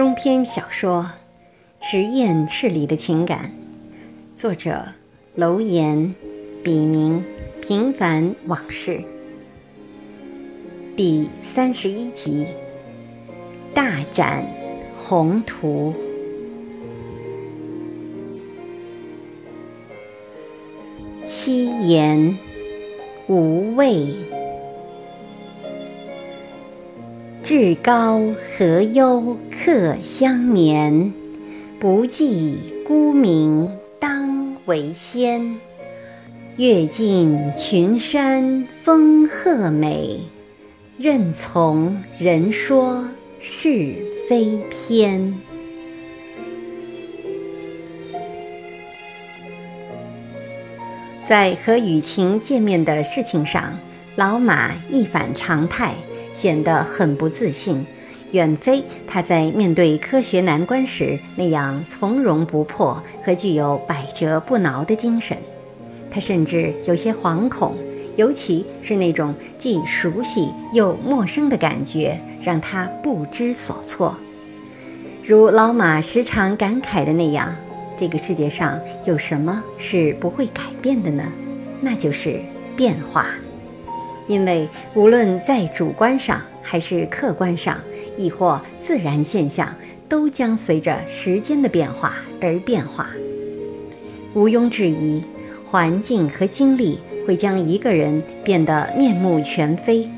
中篇小说《实验室里的情感》，作者楼岩，笔名平凡往事，第三十一集，大展宏图。七言无畏。至高何忧客相眠，不计孤名当为先。阅尽群山风鹤美，任从人说是非偏。在和雨晴见面的事情上，老马一反常态。显得很不自信，远非他在面对科学难关时那样从容不迫和具有百折不挠的精神。他甚至有些惶恐，尤其是那种既熟悉又陌生的感觉，让他不知所措。如老马时常感慨的那样，这个世界上有什么是不会改变的呢？那就是变化。因为无论在主观上还是客观上，亦或自然现象，都将随着时间的变化而变化。毋庸置疑，环境和经历会将一个人变得面目全非。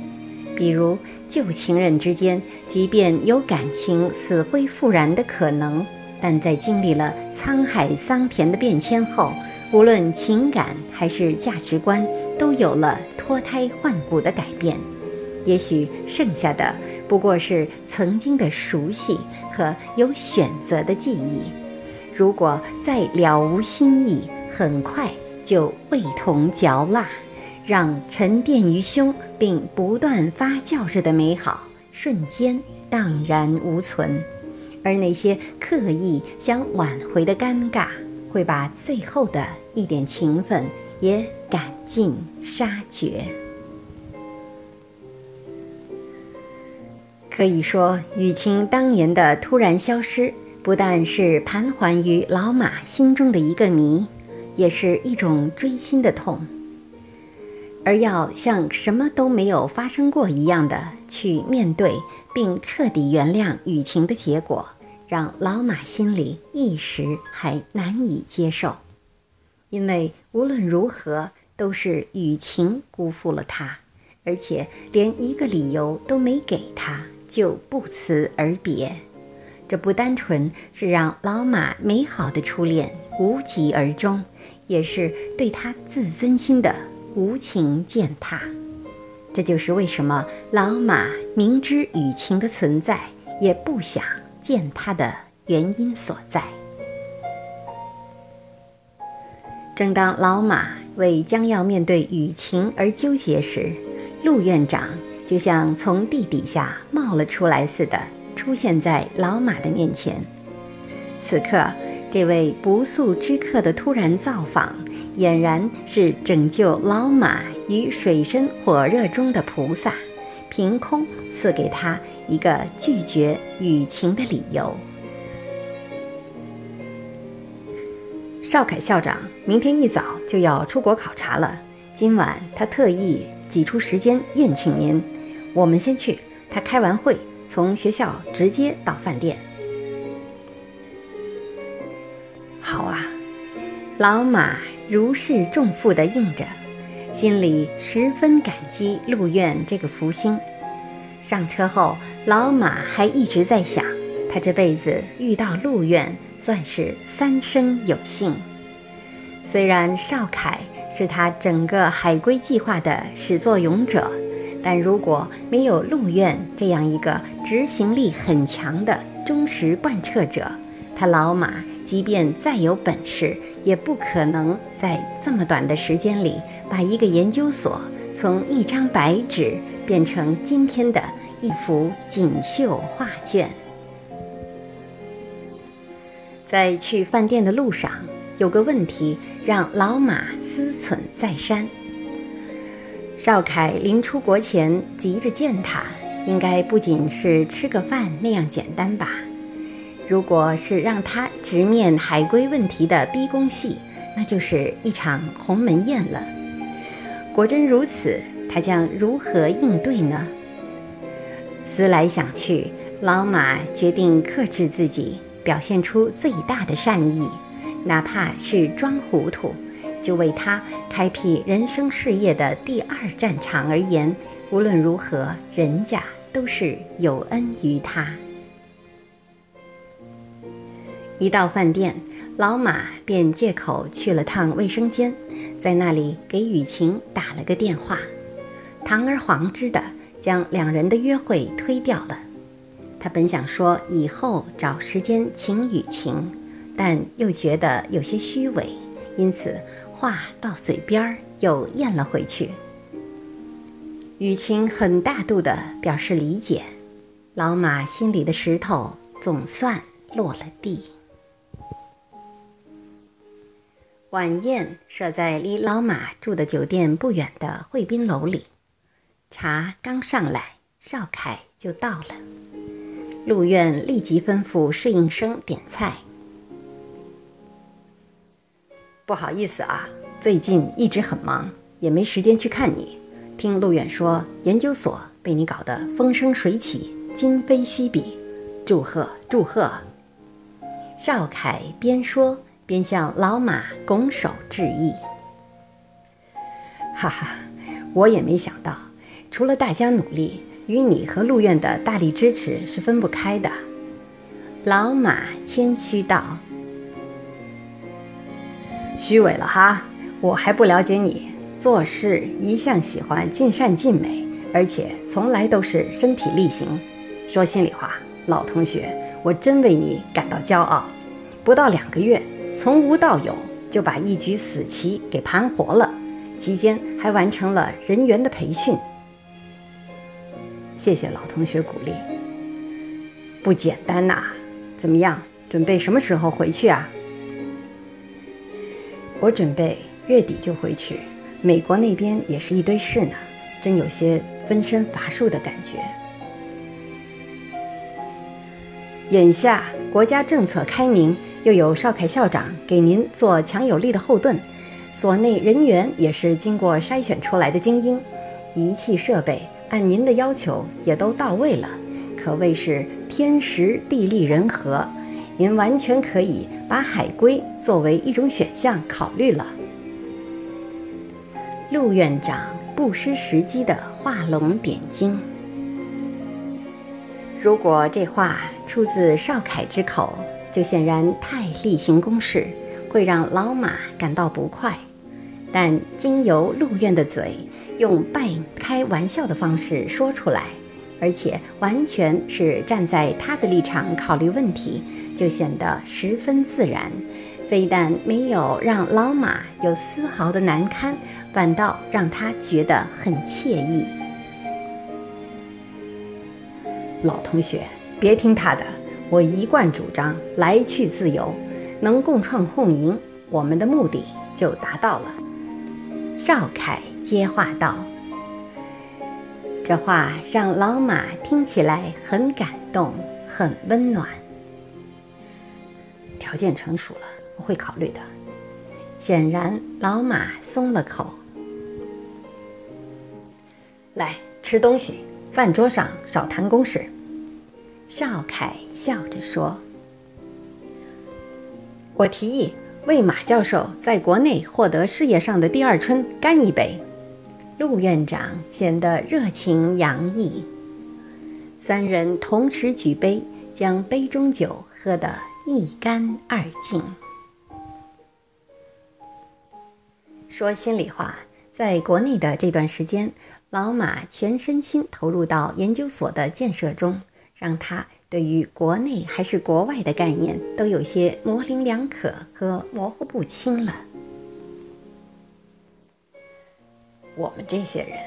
比如旧情人之间，即便有感情死灰复燃的可能，但在经历了沧海桑田的变迁后，无论情感还是价值观，都有了。脱胎换骨的改变，也许剩下的不过是曾经的熟悉和有选择的记忆。如果再了无新意，很快就味同嚼蜡，让沉淀于胸并不断发酵着的美好瞬间荡然无存。而那些刻意想挽回的尴尬，会把最后的一点情分。也赶尽杀绝。可以说，雨晴当年的突然消失，不但是盘桓于老马心中的一个谜，也是一种锥心的痛。而要像什么都没有发生过一样的去面对并彻底原谅雨晴的结果，让老马心里一时还难以接受。因为无论如何都是雨晴辜负了他，而且连一个理由都没给他，就不辞而别。这不单纯是让老马美好的初恋无疾而终，也是对他自尊心的无情践踏。这就是为什么老马明知雨晴的存在，也不想见他的原因所在。正当老马为将要面对雨晴而纠结时，陆院长就像从地底下冒了出来似的，出现在老马的面前。此刻，这位不速之客的突然造访，俨然是拯救老马于水深火热中的菩萨，凭空赐给他一个拒绝雨晴的理由。邵凯校长明天一早就要出国考察了，今晚他特意挤出时间宴请您。我们先去，他开完会从学校直接到饭店。好啊，老马如释重负地应着，心里十分感激陆院这个福星。上车后，老马还一直在想。他这辈子遇到陆院，算是三生有幸。虽然邵凯是他整个海归计划的始作俑者，但如果没有陆院这样一个执行力很强的忠实贯彻者，他老马即便再有本事，也不可能在这么短的时间里把一个研究所从一张白纸变成今天的一幅锦绣画卷。在去饭店的路上，有个问题让老马思忖再三。邵凯临出国前急着见他，应该不仅是吃个饭那样简单吧？如果是让他直面海归问题的逼宫戏，那就是一场鸿门宴了。果真如此，他将如何应对呢？思来想去，老马决定克制自己，表现出最大的善意，哪怕是装糊涂，就为他开辟人生事业的第二战场而言，无论如何，人家都是有恩于他。一到饭店，老马便借口去了趟卫生间，在那里给雨晴打了个电话，堂而皇之的将两人的约会推掉了。他本想说以后找时间请雨晴，但又觉得有些虚伪，因此话到嘴边儿又咽了回去。雨晴很大度地表示理解，老马心里的石头总算落了地。晚宴设在离老马住的酒店不远的惠宾楼里，茶刚上来，邵凯就到了。陆院立即吩咐侍应生点菜。不好意思啊，最近一直很忙，也没时间去看你。听陆远说，研究所被你搞得风生水起，今非昔比，祝贺祝贺！邵凯边说。边向老马拱手致意。哈哈，我也没想到，除了大家努力，与你和陆院的大力支持是分不开的。老马谦虚道：“虚伪了哈，我还不了解你，做事一向喜欢尽善尽美，而且从来都是身体力行。说心里话，老同学，我真为你感到骄傲。不到两个月。”从无到有，就把一局死棋给盘活了，期间还完成了人员的培训。谢谢老同学鼓励，不简单呐！怎么样，准备什么时候回去啊？我准备月底就回去，美国那边也是一堆事呢，真有些分身乏术的感觉。眼下国家政策开明。又有邵凯校长给您做强有力的后盾，所内人员也是经过筛选出来的精英，仪器设备按您的要求也都到位了，可谓是天时地利人和，您完全可以把海归作为一种选项考虑了。陆院长不失时机的画龙点睛，如果这话出自邵凯之口。就显然太例行公事，会让老马感到不快。但经由陆院的嘴，用半开玩笑的方式说出来，而且完全是站在他的立场考虑问题，就显得十分自然。非但没有让老马有丝毫的难堪，反倒让他觉得很惬意。老同学，别听他的。我一贯主张来去自由，能共创共赢，我们的目的就达到了。邵凯接话道：“这话让老马听起来很感动，很温暖。条件成熟了，我会考虑的。”显然，老马松了口。来吃东西，饭桌上少谈公事。邵凯笑着说：“我提议为马教授在国内获得事业上的第二春干一杯。”陆院长显得热情洋溢，三人同时举杯，将杯中酒喝得一干二净。说心里话，在国内的这段时间，老马全身心投入到研究所的建设中。让他对于国内还是国外的概念都有些模棱两可和模糊不清了。我们这些人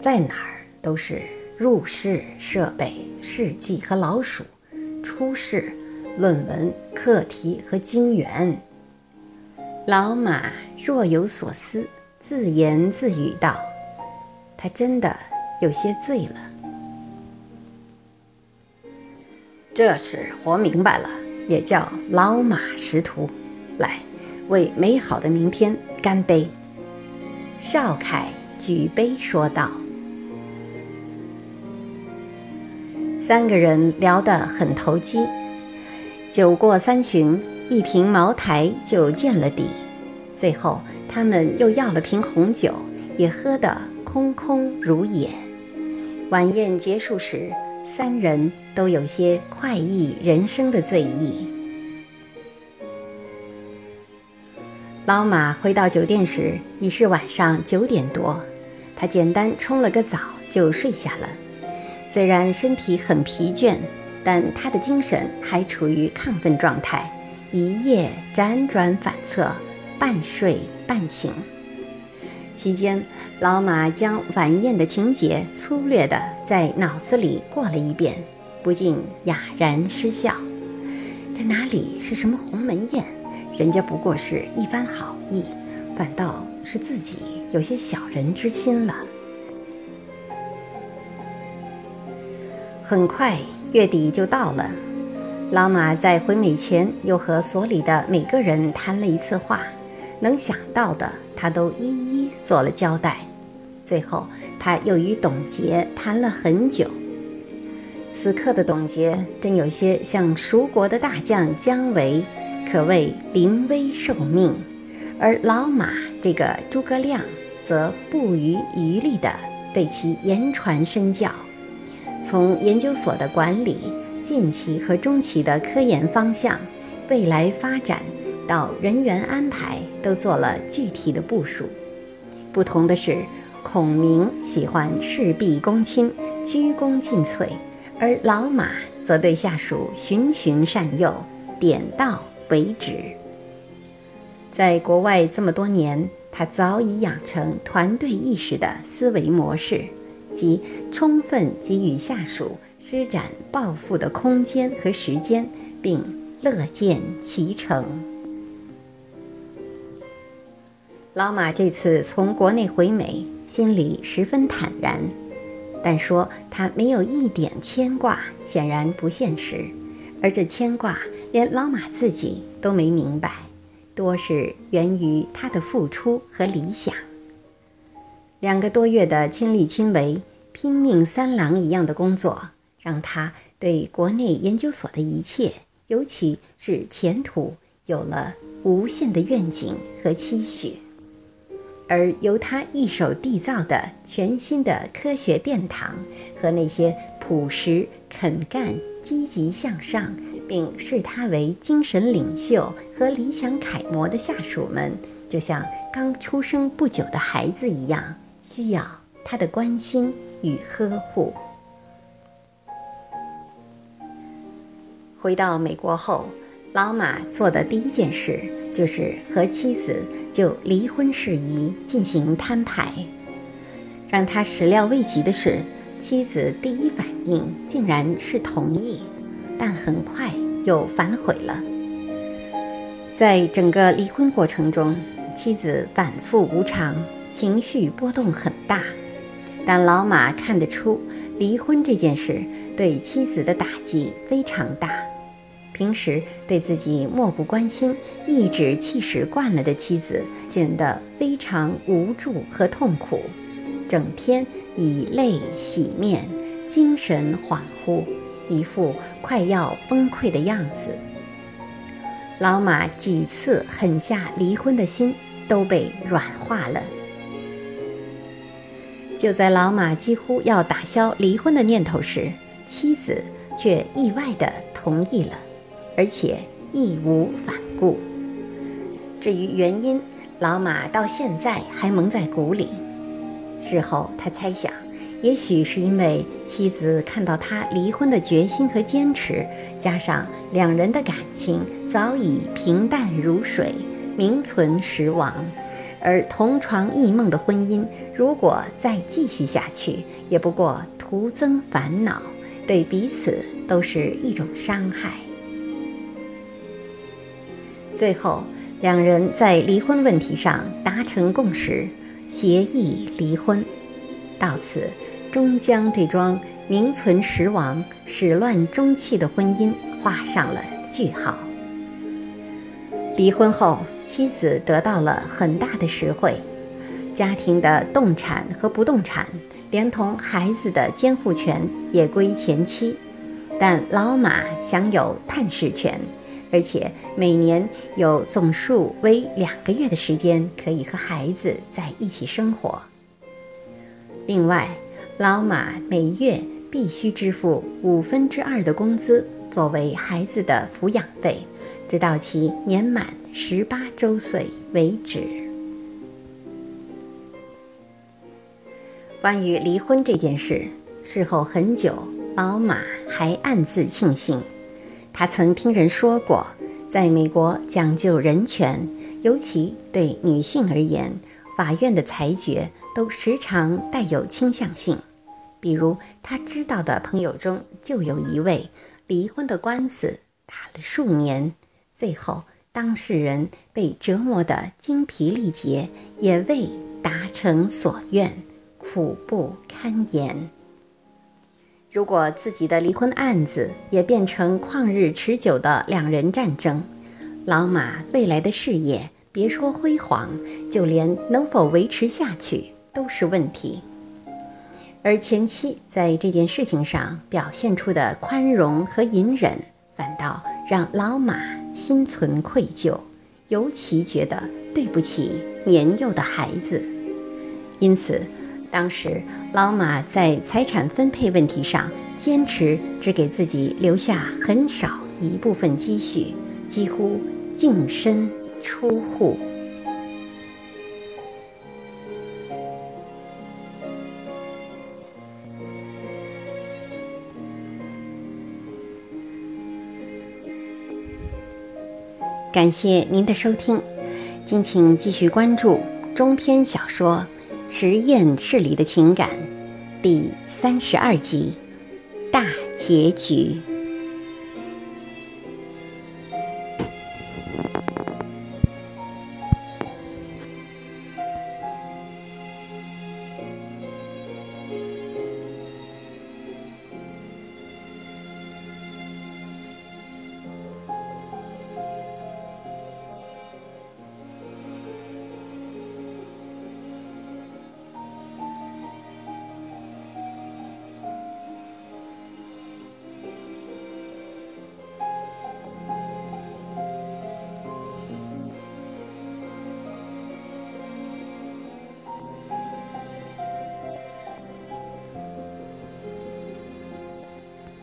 在哪儿都是入室设备、试剂和老鼠，出世论文、课题和晶圆。老马若有所思，自言自语道：“他真的有些醉了。”这事活明白了，也叫老马识途，来为美好的明天干杯。邵凯举杯说道。三个人聊得很投机，酒过三巡，一瓶茅台就见了底。最后，他们又要了瓶红酒，也喝得空空如也。晚宴结束时，三人都有些快意人生的醉意。老马回到酒店时已是晚上九点多，他简单冲了个澡就睡下了。虽然身体很疲倦，但他的精神还处于亢奋状态，一夜辗转反侧，半睡半醒。期间，老马将晚宴的情节粗略地在脑子里过了一遍，不禁哑然失笑。这哪里是什么鸿门宴？人家不过是一番好意，反倒是自己有些小人之心了。很快月底就到了，老马在回美前又和所里的每个人谈了一次话，能想到的他都一一做了交代。最后，他又与董洁谈了很久。此刻的董洁真有些像蜀国的大将姜维，可谓临危受命；而老马这个诸葛亮，则不遗余力地对其言传身教。从研究所的管理、近期和中期的科研方向、未来发展到人员安排，都做了具体的部署。不同的是，孔明喜欢事必躬亲、鞠躬尽瘁，而老马则对下属循循善诱，点到为止。在国外这么多年，他早已养成团队意识的思维模式。即充分给予下属施展抱负的空间和时间，并乐见其成。老马这次从国内回美，心里十分坦然，但说他没有一点牵挂，显然不现实。而这牵挂，连老马自己都没明白，多是源于他的付出和理想。两个多月的亲力亲为、拼命三郎一样的工作，让他对国内研究所的一切，尤其是前途，有了无限的愿景和期许。而由他一手缔造的全新的科学殿堂，和那些朴实肯干、积极向上，并视他为精神领袖和理想楷模的下属们，就像刚出生不久的孩子一样。需要他的关心与呵护。回到美国后，老马做的第一件事就是和妻子就离婚事宜进行摊牌。让他始料未及的是，妻子第一反应竟然是同意，但很快又反悔了。在整个离婚过程中，妻子反复无常。情绪波动很大，但老马看得出，离婚这件事对妻子的打击非常大。平时对自己漠不关心、颐指气使惯了的妻子，显得非常无助和痛苦，整天以泪洗面，精神恍惚，一副快要崩溃的样子。老马几次狠下离婚的心都被软化了。就在老马几乎要打消离婚的念头时，妻子却意外地同意了，而且义无反顾。至于原因，老马到现在还蒙在鼓里。事后他猜想，也许是因为妻子看到他离婚的决心和坚持，加上两人的感情早已平淡如水，名存实亡。而同床异梦的婚姻，如果再继续下去，也不过徒增烦恼，对彼此都是一种伤害。最后，两人在离婚问题上达成共识，协议离婚，到此，终将这桩名存实亡、始乱终弃的婚姻画上了句号。离婚后，妻子得到了很大的实惠，家庭的动产和不动产，连同孩子的监护权也归前妻，但老马享有探视权。而且每年有总数为两个月的时间可以和孩子在一起生活。另外，老马每月必须支付五分之二的工资作为孩子的抚养费，直到其年满十八周岁为止。关于离婚这件事，事后很久，老马还暗自庆幸。他曾听人说过，在美国讲究人权，尤其对女性而言，法院的裁决都时常带有倾向性。比如，他知道的朋友中就有一位离婚的官司打了数年，最后当事人被折磨得精疲力竭，也未达成所愿，苦不堪言。如果自己的离婚案子也变成旷日持久的两人战争，老马未来的事业别说辉煌，就连能否维持下去都是问题。而前妻在这件事情上表现出的宽容和隐忍，反倒让老马心存愧疚，尤其觉得对不起年幼的孩子，因此。当时，老马在财产分配问题上坚持只给自己留下很少一部分积蓄，几乎净身出户。感谢您的收听，敬请继续关注中篇小说。实验室里的情感，第三十二集，大结局。